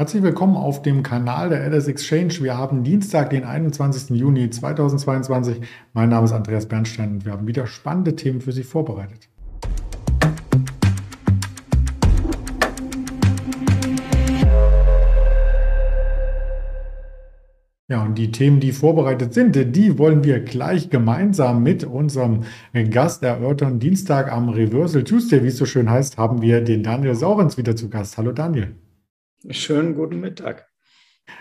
Herzlich willkommen auf dem Kanal der LS Exchange. Wir haben Dienstag, den 21. Juni 2022. Mein Name ist Andreas Bernstein und wir haben wieder spannende Themen für Sie vorbereitet. Ja, und die Themen, die vorbereitet sind, die wollen wir gleich gemeinsam mit unserem Gast erörtern. Dienstag am Reversal Tuesday, wie es so schön heißt, haben wir den Daniel Saurens wieder zu Gast. Hallo Daniel. Schönen guten Mittag.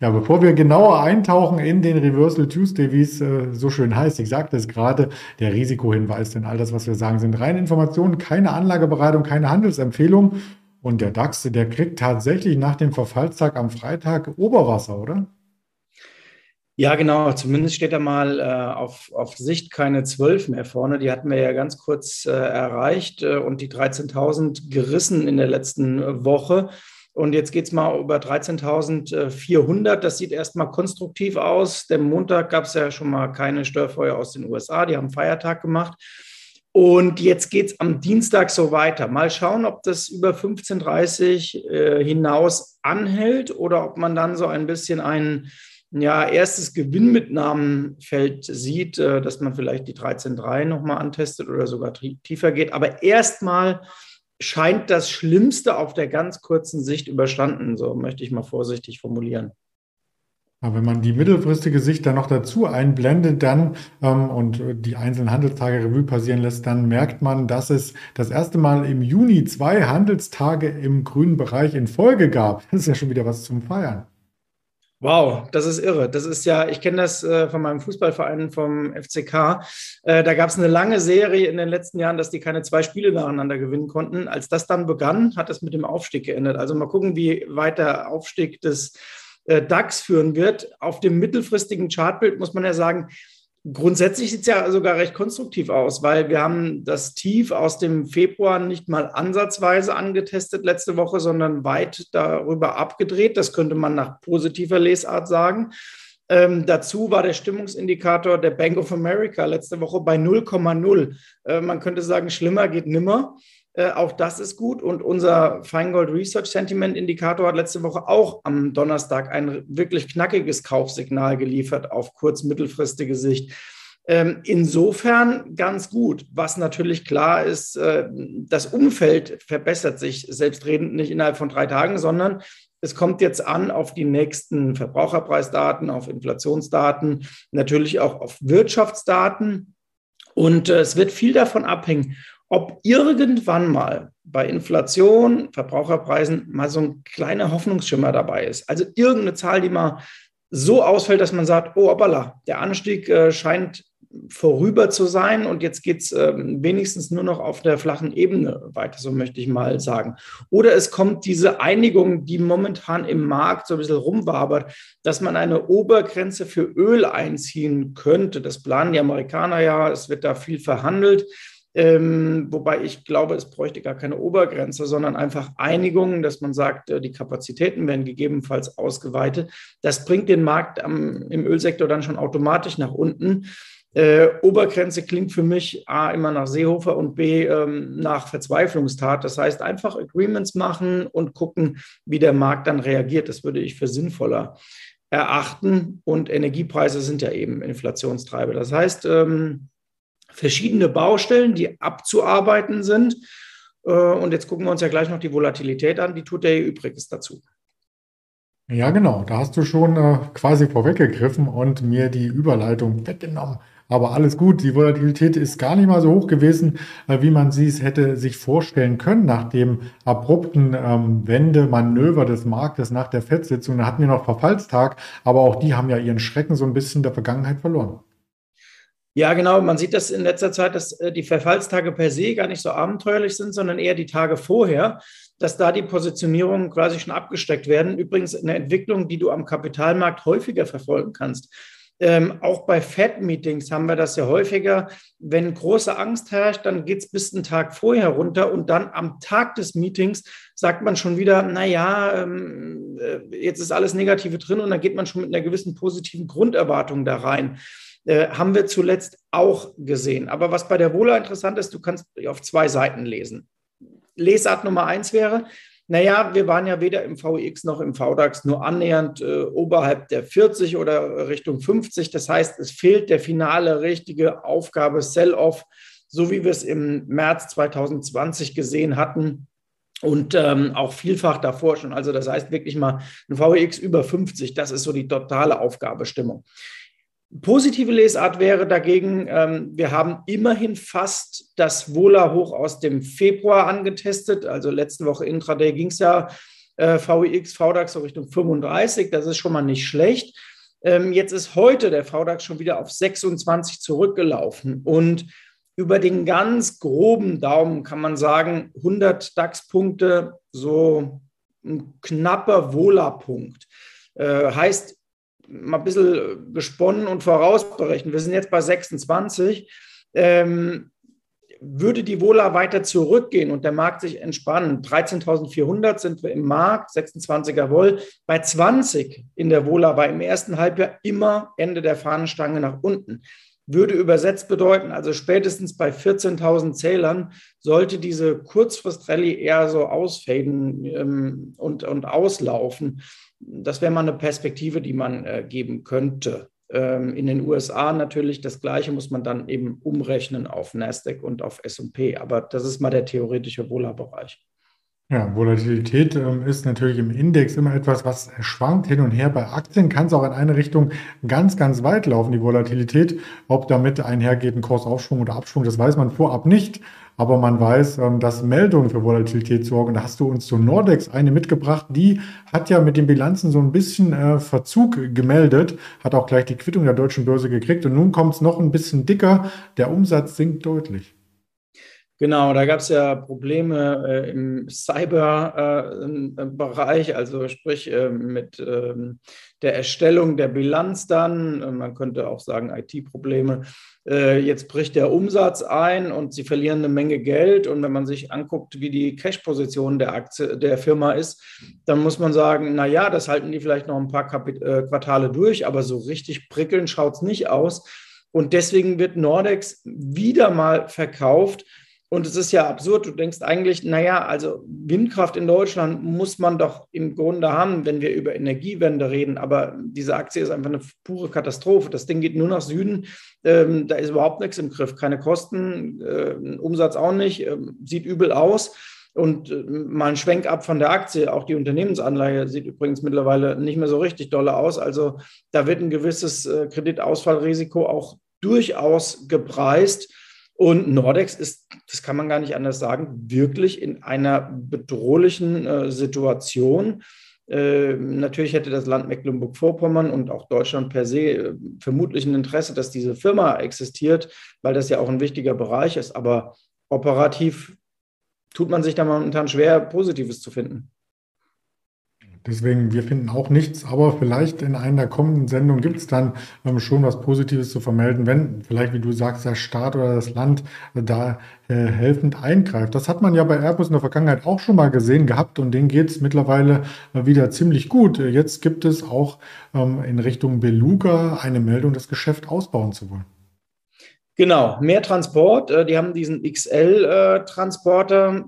Ja, bevor wir genauer eintauchen in den Reversal Tuesday, wie es äh, so schön heißt, ich sagte es gerade, der Risikohinweis, denn all das, was wir sagen, sind reine Informationen, keine Anlageberatung, keine Handelsempfehlung. Und der DAX, der kriegt tatsächlich nach dem Verfallstag am Freitag Oberwasser, oder? Ja, genau. Zumindest steht er mal äh, auf, auf Sicht keine 12 mehr vorne. Die hatten wir ja ganz kurz äh, erreicht äh, und die 13.000 gerissen in der letzten Woche. Und jetzt geht es mal über 13.400. Das sieht erstmal konstruktiv aus. Dem Montag gab es ja schon mal keine Störfeuer aus den USA. Die haben Feiertag gemacht. Und jetzt geht es am Dienstag so weiter. Mal schauen, ob das über 15.30 äh, hinaus anhält oder ob man dann so ein bisschen ein ja, erstes Gewinnmitnahmenfeld sieht, äh, dass man vielleicht die 13.3 nochmal antestet oder sogar tiefer geht. Aber erstmal scheint das Schlimmste auf der ganz kurzen Sicht überstanden, so möchte ich mal vorsichtig formulieren. Aber wenn man die mittelfristige Sicht dann noch dazu einblendet, dann ähm, und die einzelnen Handelstage Revue passieren lässt, dann merkt man, dass es das erste Mal im Juni zwei Handelstage im grünen Bereich in Folge gab. Das ist ja schon wieder was zum Feiern. Wow, das ist irre. Das ist ja, ich kenne das äh, von meinem Fußballverein vom FCK. Äh, da gab es eine lange Serie in den letzten Jahren, dass die keine zwei Spiele nacheinander gewinnen konnten. Als das dann begann, hat es mit dem Aufstieg geendet. Also mal gucken, wie weit der Aufstieg des äh, DAX führen wird. Auf dem mittelfristigen Chartbild muss man ja sagen, Grundsätzlich sieht es ja sogar recht konstruktiv aus, weil wir haben das Tief aus dem Februar nicht mal ansatzweise angetestet letzte Woche, sondern weit darüber abgedreht. Das könnte man nach positiver Lesart sagen. Ähm, dazu war der Stimmungsindikator der Bank of America letzte Woche bei 0,0. Äh, man könnte sagen, schlimmer geht nimmer. Äh, auch das ist gut. Und unser Feingold Research Sentiment Indikator hat letzte Woche auch am Donnerstag ein wirklich knackiges Kaufsignal geliefert auf kurz-mittelfristige Sicht. Ähm, insofern ganz gut. Was natürlich klar ist, äh, das Umfeld verbessert sich selbstredend nicht innerhalb von drei Tagen, sondern es kommt jetzt an auf die nächsten Verbraucherpreisdaten, auf Inflationsdaten, natürlich auch auf Wirtschaftsdaten. Und äh, es wird viel davon abhängen, ob irgendwann mal bei Inflation, Verbraucherpreisen mal so ein kleiner Hoffnungsschimmer dabei ist. Also irgendeine Zahl, die mal so ausfällt, dass man sagt, oh, hoppala, der Anstieg äh, scheint vorüber zu sein und jetzt geht es ähm, wenigstens nur noch auf der flachen Ebene weiter, so möchte ich mal sagen. Oder es kommt diese Einigung, die momentan im Markt so ein bisschen rumwabert, dass man eine Obergrenze für Öl einziehen könnte. Das planen die Amerikaner ja, es wird da viel verhandelt. Ähm, wobei ich glaube, es bräuchte gar keine Obergrenze, sondern einfach Einigungen, dass man sagt, äh, die Kapazitäten werden gegebenenfalls ausgeweitet. Das bringt den Markt am, im Ölsektor dann schon automatisch nach unten. Äh, Obergrenze klingt für mich A immer nach Seehofer und B ähm, nach Verzweiflungstat. Das heißt, einfach Agreements machen und gucken, wie der Markt dann reagiert. Das würde ich für sinnvoller erachten. Und Energiepreise sind ja eben Inflationstreiber. Das heißt, ähm, verschiedene Baustellen, die abzuarbeiten sind. Äh, und jetzt gucken wir uns ja gleich noch die Volatilität an, die tut der Übriges dazu. Ja, genau, da hast du schon äh, quasi vorweggegriffen und mir die Überleitung weggenommen. Aber alles gut, die Volatilität ist gar nicht mal so hoch gewesen, äh, wie man sie es hätte sich vorstellen können nach dem abrupten ähm, Wendemanöver des Marktes nach der FED-Sitzung. Da hatten wir noch Verfallstag, aber auch die haben ja ihren Schrecken so ein bisschen der Vergangenheit verloren. Ja, genau. Man sieht das in letzter Zeit, dass äh, die Verfallstage per se gar nicht so abenteuerlich sind, sondern eher die Tage vorher, dass da die Positionierungen quasi schon abgesteckt werden. Übrigens eine Entwicklung, die du am Kapitalmarkt häufiger verfolgen kannst. Ähm, auch bei Fed-Meetings haben wir das ja häufiger. Wenn große Angst herrscht, dann geht es bis einen Tag vorher runter und dann am Tag des Meetings sagt man schon wieder, naja, ähm, äh, jetzt ist alles Negative drin und dann geht man schon mit einer gewissen positiven Grunderwartung da rein. Äh, haben wir zuletzt auch gesehen. Aber was bei der Wohler interessant ist, du kannst auf zwei Seiten lesen. Lesart Nummer eins wäre, Naja, wir waren ja weder im VX noch im VDAX nur annähernd äh, oberhalb der 40 oder Richtung 50. Das heißt, es fehlt der finale richtige Aufgabe Sell-off, so wie wir es im März 2020 gesehen hatten und ähm, auch vielfach davor schon. Also das heißt wirklich mal ein VX über 50, das ist so die totale Aufgabestimmung. Positive Lesart wäre dagegen, ähm, wir haben immerhin fast das Vola hoch aus dem Februar angetestet. Also letzte Woche Intraday ging es ja äh, VIX, VDAX so Richtung 35. Das ist schon mal nicht schlecht. Ähm, jetzt ist heute der VDAX schon wieder auf 26 zurückgelaufen. Und über den ganz groben Daumen kann man sagen, 100 DAX-Punkte, so ein knapper Vola-Punkt. Äh, heißt, mal ein bisschen gesponnen und vorausberechnet. Wir sind jetzt bei 26. Ähm, würde die Vola weiter zurückgehen und der Markt sich entspannen, 13.400 sind wir im Markt, 26er Woll, bei 20 in der Vola war im ersten Halbjahr immer Ende der Fahnenstange nach unten. Würde übersetzt bedeuten, also spätestens bei 14.000 Zählern sollte diese Kurzfrist-Rallye eher so ausfaden ähm, und, und auslaufen das wäre mal eine Perspektive, die man äh, geben könnte. Ähm, in den USA natürlich das Gleiche muss man dann eben umrechnen auf Nasdaq und auf S&P. Aber das ist mal der theoretische Wohlerbereich. Ja, Volatilität ähm, ist natürlich im Index immer etwas, was schwankt hin und her. Bei Aktien kann es auch in eine Richtung ganz, ganz weit laufen, die Volatilität. Ob damit einhergeht ein Kursaufschwung oder Abschwung, das weiß man vorab nicht. Aber man weiß, ähm, dass Meldungen für Volatilität sorgen. Da hast du uns zu Nordex eine mitgebracht. Die hat ja mit den Bilanzen so ein bisschen äh, Verzug gemeldet, hat auch gleich die Quittung der deutschen Börse gekriegt. Und nun kommt es noch ein bisschen dicker. Der Umsatz sinkt deutlich. Genau, da gab es ja Probleme äh, im Cyber-Bereich, äh, also sprich äh, mit ähm, der Erstellung der Bilanz dann. Äh, man könnte auch sagen IT-Probleme. Äh, jetzt bricht der Umsatz ein und sie verlieren eine Menge Geld. Und wenn man sich anguckt, wie die Cash-Position der Aktie der Firma ist, dann muss man sagen, na ja, das halten die vielleicht noch ein paar Kapit äh, Quartale durch, aber so richtig prickeln schaut es nicht aus. Und deswegen wird Nordex wieder mal verkauft und es ist ja absurd, du denkst eigentlich, naja, also Windkraft in Deutschland muss man doch im Grunde haben, wenn wir über Energiewende reden. Aber diese Aktie ist einfach eine pure Katastrophe. Das Ding geht nur nach Süden. Ähm, da ist überhaupt nichts im Griff. Keine Kosten, äh, Umsatz auch nicht, äh, sieht übel aus. Und äh, mal ein Schwenk ab von der Aktie. Auch die Unternehmensanleihe sieht übrigens mittlerweile nicht mehr so richtig dolle aus. Also da wird ein gewisses äh, Kreditausfallrisiko auch durchaus gepreist. Und Nordex ist, das kann man gar nicht anders sagen, wirklich in einer bedrohlichen äh, Situation. Äh, natürlich hätte das Land Mecklenburg-Vorpommern und auch Deutschland per se äh, vermutlich ein Interesse, dass diese Firma existiert, weil das ja auch ein wichtiger Bereich ist. Aber operativ tut man sich da momentan schwer, Positives zu finden. Deswegen, wir finden auch nichts, aber vielleicht in einer kommenden Sendung gibt es dann ähm, schon was Positives zu vermelden, wenn vielleicht, wie du sagst, der Staat oder das Land äh, da äh, helfend eingreift. Das hat man ja bei Airbus in der Vergangenheit auch schon mal gesehen gehabt und denen geht es mittlerweile äh, wieder ziemlich gut. Äh, jetzt gibt es auch ähm, in Richtung Beluga eine Meldung, das Geschäft ausbauen zu wollen. Genau, mehr Transport. Äh, die haben diesen XL-Transporter äh,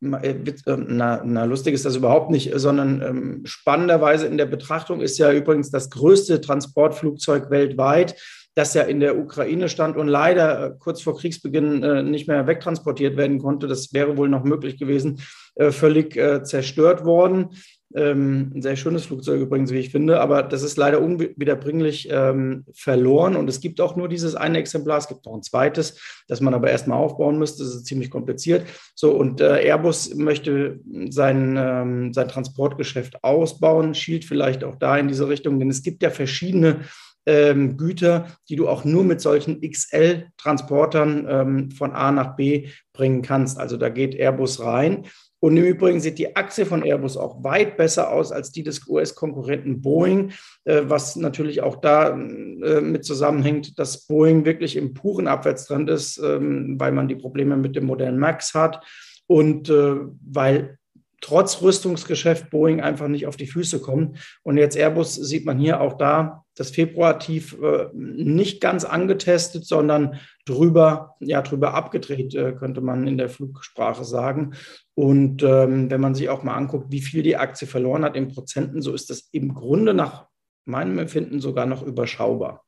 na, na, lustig ist das überhaupt nicht, sondern ähm, spannenderweise in der Betrachtung ist ja übrigens das größte Transportflugzeug weltweit, das ja in der Ukraine stand und leider äh, kurz vor Kriegsbeginn äh, nicht mehr wegtransportiert werden konnte. Das wäre wohl noch möglich gewesen, äh, völlig äh, zerstört worden. Ähm, ein sehr schönes Flugzeug übrigens, wie ich finde, aber das ist leider unwiederbringlich ähm, verloren und es gibt auch nur dieses eine Exemplar, es gibt noch ein zweites, das man aber erstmal aufbauen müsste, das ist ziemlich kompliziert. So, und äh, Airbus möchte sein, ähm, sein Transportgeschäft ausbauen, schielt vielleicht auch da in diese Richtung, denn es gibt ja verschiedene ähm, Güter, die du auch nur mit solchen XL-Transportern ähm, von A nach B bringen kannst. Also da geht Airbus rein. Und im Übrigen sieht die Aktie von Airbus auch weit besser aus als die des US-Konkurrenten Boeing, äh, was natürlich auch da äh, mit zusammenhängt, dass Boeing wirklich im puren Abwärtstrend ist, ähm, weil man die Probleme mit dem Modell Max hat und äh, weil trotz Rüstungsgeschäft Boeing einfach nicht auf die Füße kommt. Und jetzt Airbus sieht man hier auch da das Februar-Tief äh, nicht ganz angetestet, sondern drüber, ja, drüber abgedreht, äh, könnte man in der Flugsprache sagen. Und ähm, wenn man sich auch mal anguckt, wie viel die Aktie verloren hat in Prozenten, so ist das im Grunde nach meinem Empfinden sogar noch überschaubar.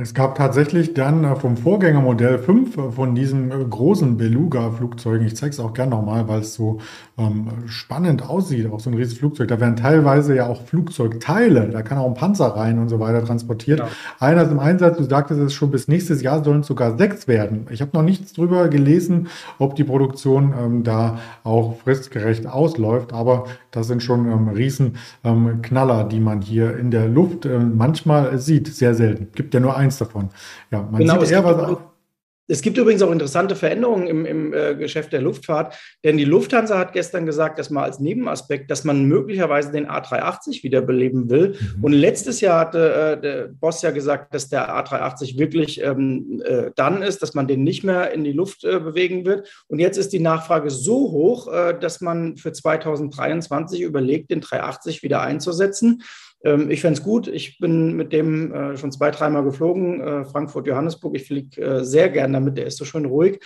Es gab tatsächlich dann äh, vom Vorgängermodell fünf äh, von diesen äh, großen Beluga-Flugzeugen. Ich zeige es auch gerne nochmal, weil es so ähm, spannend aussieht, auch so ein riesiges Flugzeug. Da werden teilweise ja auch Flugzeugteile, da kann auch ein Panzer rein und so weiter transportiert. Ja. Einer ist im Einsatz, du sagtest es schon, bis nächstes Jahr sollen es sogar sechs werden. Ich habe noch nichts drüber gelesen, ob die Produktion ähm, da auch fristgerecht ausläuft, aber das sind schon ähm, Riesenknaller, ähm, die man hier in der Luft äh, manchmal sieht, sehr selten. Gibt ja nur ein eins davon. Ja, man genau, sieht eher was. Es gibt übrigens auch interessante Veränderungen im, im äh, Geschäft der Luftfahrt, denn die Lufthansa hat gestern gesagt, dass man als Nebenaspekt, dass man möglicherweise den A380 wiederbeleben will. Mhm. Und letztes Jahr hatte äh, der Boss ja gesagt, dass der A380 wirklich ähm, äh, dann ist, dass man den nicht mehr in die Luft äh, bewegen wird. Und jetzt ist die Nachfrage so hoch, äh, dass man für 2023 überlegt, den 380 wieder einzusetzen. Ähm, ich fände es gut. Ich bin mit dem äh, schon zwei, dreimal geflogen, äh, Frankfurt-Johannesburg. Ich fliege äh, sehr gern damit, der ist so schön ruhig.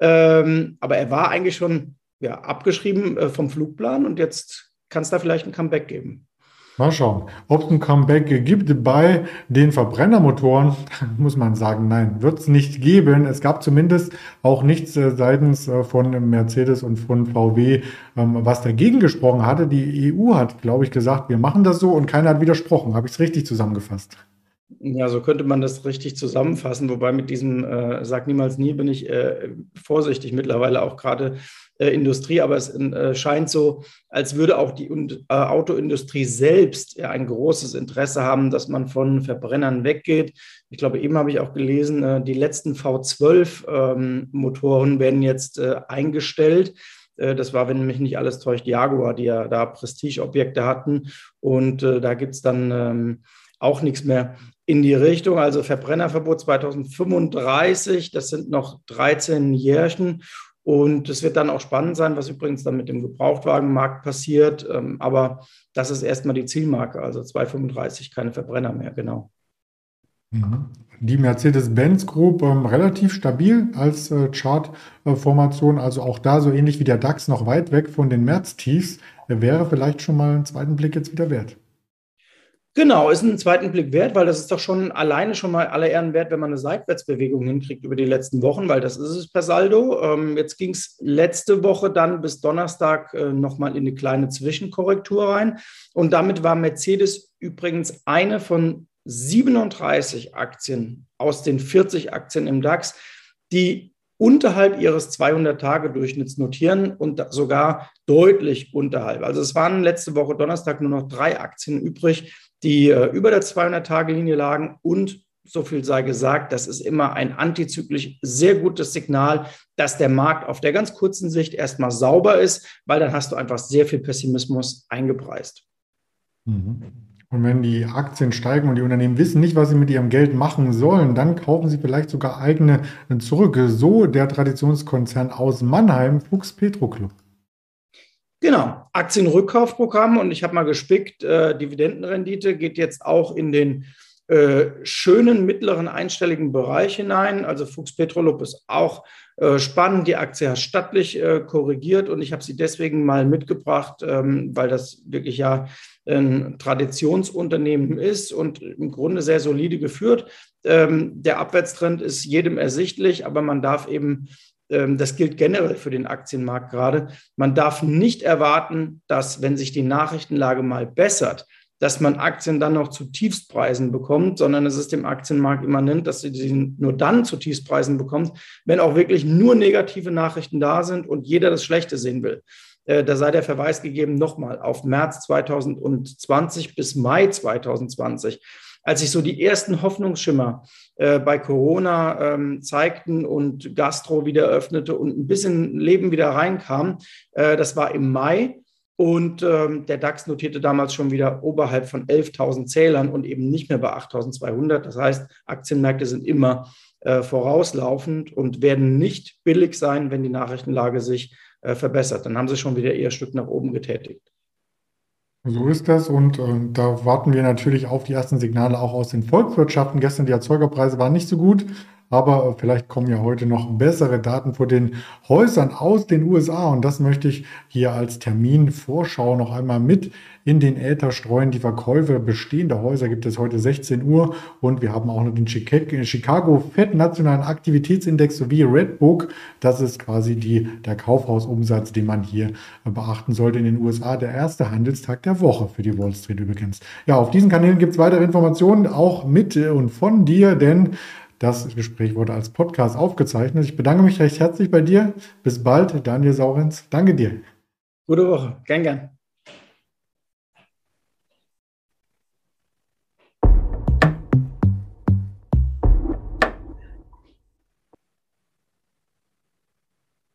Ähm, aber er war eigentlich schon ja, abgeschrieben äh, vom Flugplan und jetzt kann es da vielleicht ein Comeback geben. Mal schauen. Ob es ein Comeback gibt bei den Verbrennermotoren, muss man sagen, nein, wird es nicht geben. Es gab zumindest auch nichts äh, seitens äh, von Mercedes und von VW, ähm, was dagegen gesprochen hatte. Die EU hat, glaube ich, gesagt, wir machen das so und keiner hat widersprochen. Habe ich es richtig zusammengefasst? Ja, so könnte man das richtig zusammenfassen. Wobei mit diesem äh, Sag niemals nie bin ich äh, vorsichtig mittlerweile auch gerade äh, Industrie. Aber es äh, scheint so, als würde auch die äh, Autoindustrie selbst ja, ein großes Interesse haben, dass man von Verbrennern weggeht. Ich glaube, eben habe ich auch gelesen, äh, die letzten V12-Motoren ähm, werden jetzt eingestellt. Das war, wenn mich nicht alles täuscht, Jaguar, die ja da Prestigeobjekte hatten. Und da gibt es dann ähm, auch nichts mehr in die Richtung. Also Verbrennerverbot 2035, das sind noch 13 Jährchen. Und es wird dann auch spannend sein, was übrigens dann mit dem Gebrauchtwagenmarkt passiert. Ähm, aber das ist erstmal die Zielmarke, also 235, keine Verbrenner mehr, genau. Mhm. Die Mercedes-Benz Group ähm, relativ stabil als äh, Chartformation, also auch da so ähnlich wie der DAX noch weit weg von den März-Tiefs, wäre vielleicht schon mal einen zweiten Blick jetzt wieder wert. Genau, ist einen zweiten Blick wert, weil das ist doch schon alleine schon mal aller Ehren wert, wenn man eine Seitwärtsbewegung hinkriegt über die letzten Wochen, weil das ist es per Saldo. Ähm, jetzt ging es letzte Woche dann bis Donnerstag äh, nochmal in eine kleine Zwischenkorrektur rein. Und damit war Mercedes übrigens eine von 37 Aktien aus den 40 Aktien im DAX, die unterhalb ihres 200-Tage-Durchschnitts notieren und sogar deutlich unterhalb. Also es waren letzte Woche Donnerstag nur noch drei Aktien übrig, die äh, über der 200-Tage-Linie lagen und so viel sei gesagt, das ist immer ein antizyklisch sehr gutes Signal, dass der Markt auf der ganz kurzen Sicht erstmal sauber ist, weil dann hast du einfach sehr viel Pessimismus eingepreist. Mhm. Und wenn die Aktien steigen und die Unternehmen wissen nicht, was sie mit ihrem Geld machen sollen, dann kaufen sie vielleicht sogar eigene zurück. So der Traditionskonzern aus Mannheim, Fuchs Petro Club. Genau, Aktienrückkaufprogramm und ich habe mal gespickt, äh, Dividendenrendite geht jetzt auch in den äh, schönen mittleren einstelligen Bereich hinein. Also Fuchs Petrolub ist auch äh, spannend. Die Aktie hat stattlich äh, korrigiert und ich habe sie deswegen mal mitgebracht, ähm, weil das wirklich ja ein Traditionsunternehmen ist und im Grunde sehr solide geführt. Ähm, der Abwärtstrend ist jedem ersichtlich, aber man darf eben das gilt generell für den Aktienmarkt gerade. Man darf nicht erwarten, dass, wenn sich die Nachrichtenlage mal bessert, dass man Aktien dann noch zu Tiefstpreisen bekommt, sondern es ist dem Aktienmarkt immanent, dass sie sie nur dann zu Tiefstpreisen bekommt, wenn auch wirklich nur negative Nachrichten da sind und jeder das Schlechte sehen will. Äh, da sei der Verweis gegeben nochmal auf März 2020 bis Mai 2020 als sich so die ersten Hoffnungsschimmer äh, bei Corona ähm, zeigten und Gastro wieder öffnete und ein bisschen Leben wieder reinkam, äh, das war im Mai. Und ähm, der DAX notierte damals schon wieder oberhalb von 11.000 Zählern und eben nicht mehr bei 8.200. Das heißt, Aktienmärkte sind immer äh, vorauslaufend und werden nicht billig sein, wenn die Nachrichtenlage sich äh, verbessert. Dann haben sie schon wieder eher Stück nach oben getätigt. So ist das und äh, da warten wir natürlich auf die ersten Signale auch aus den Volkswirtschaften. Gestern die Erzeugerpreise waren nicht so gut, aber äh, vielleicht kommen ja heute noch bessere Daten vor den Häusern aus den USA und das möchte ich hier als Terminvorschau noch einmal mit in den Äther streuen. Die Verkäufe bestehender Häuser gibt es heute 16 Uhr und wir haben auch noch den Chicago Fed Nationalen Aktivitätsindex sowie Redbook. Das ist quasi die, der Kaufhausumsatz, den man hier beachten sollte in den USA. Der erste Handelstag der Woche für die Wall Street übrigens. Ja, auf diesen Kanälen gibt es weitere Informationen, auch mit und von dir, denn das Gespräch wurde als Podcast aufgezeichnet. Ich bedanke mich recht herzlich bei dir. Bis bald, Daniel Saurenz. Danke dir. Gute Woche. Gern, gern.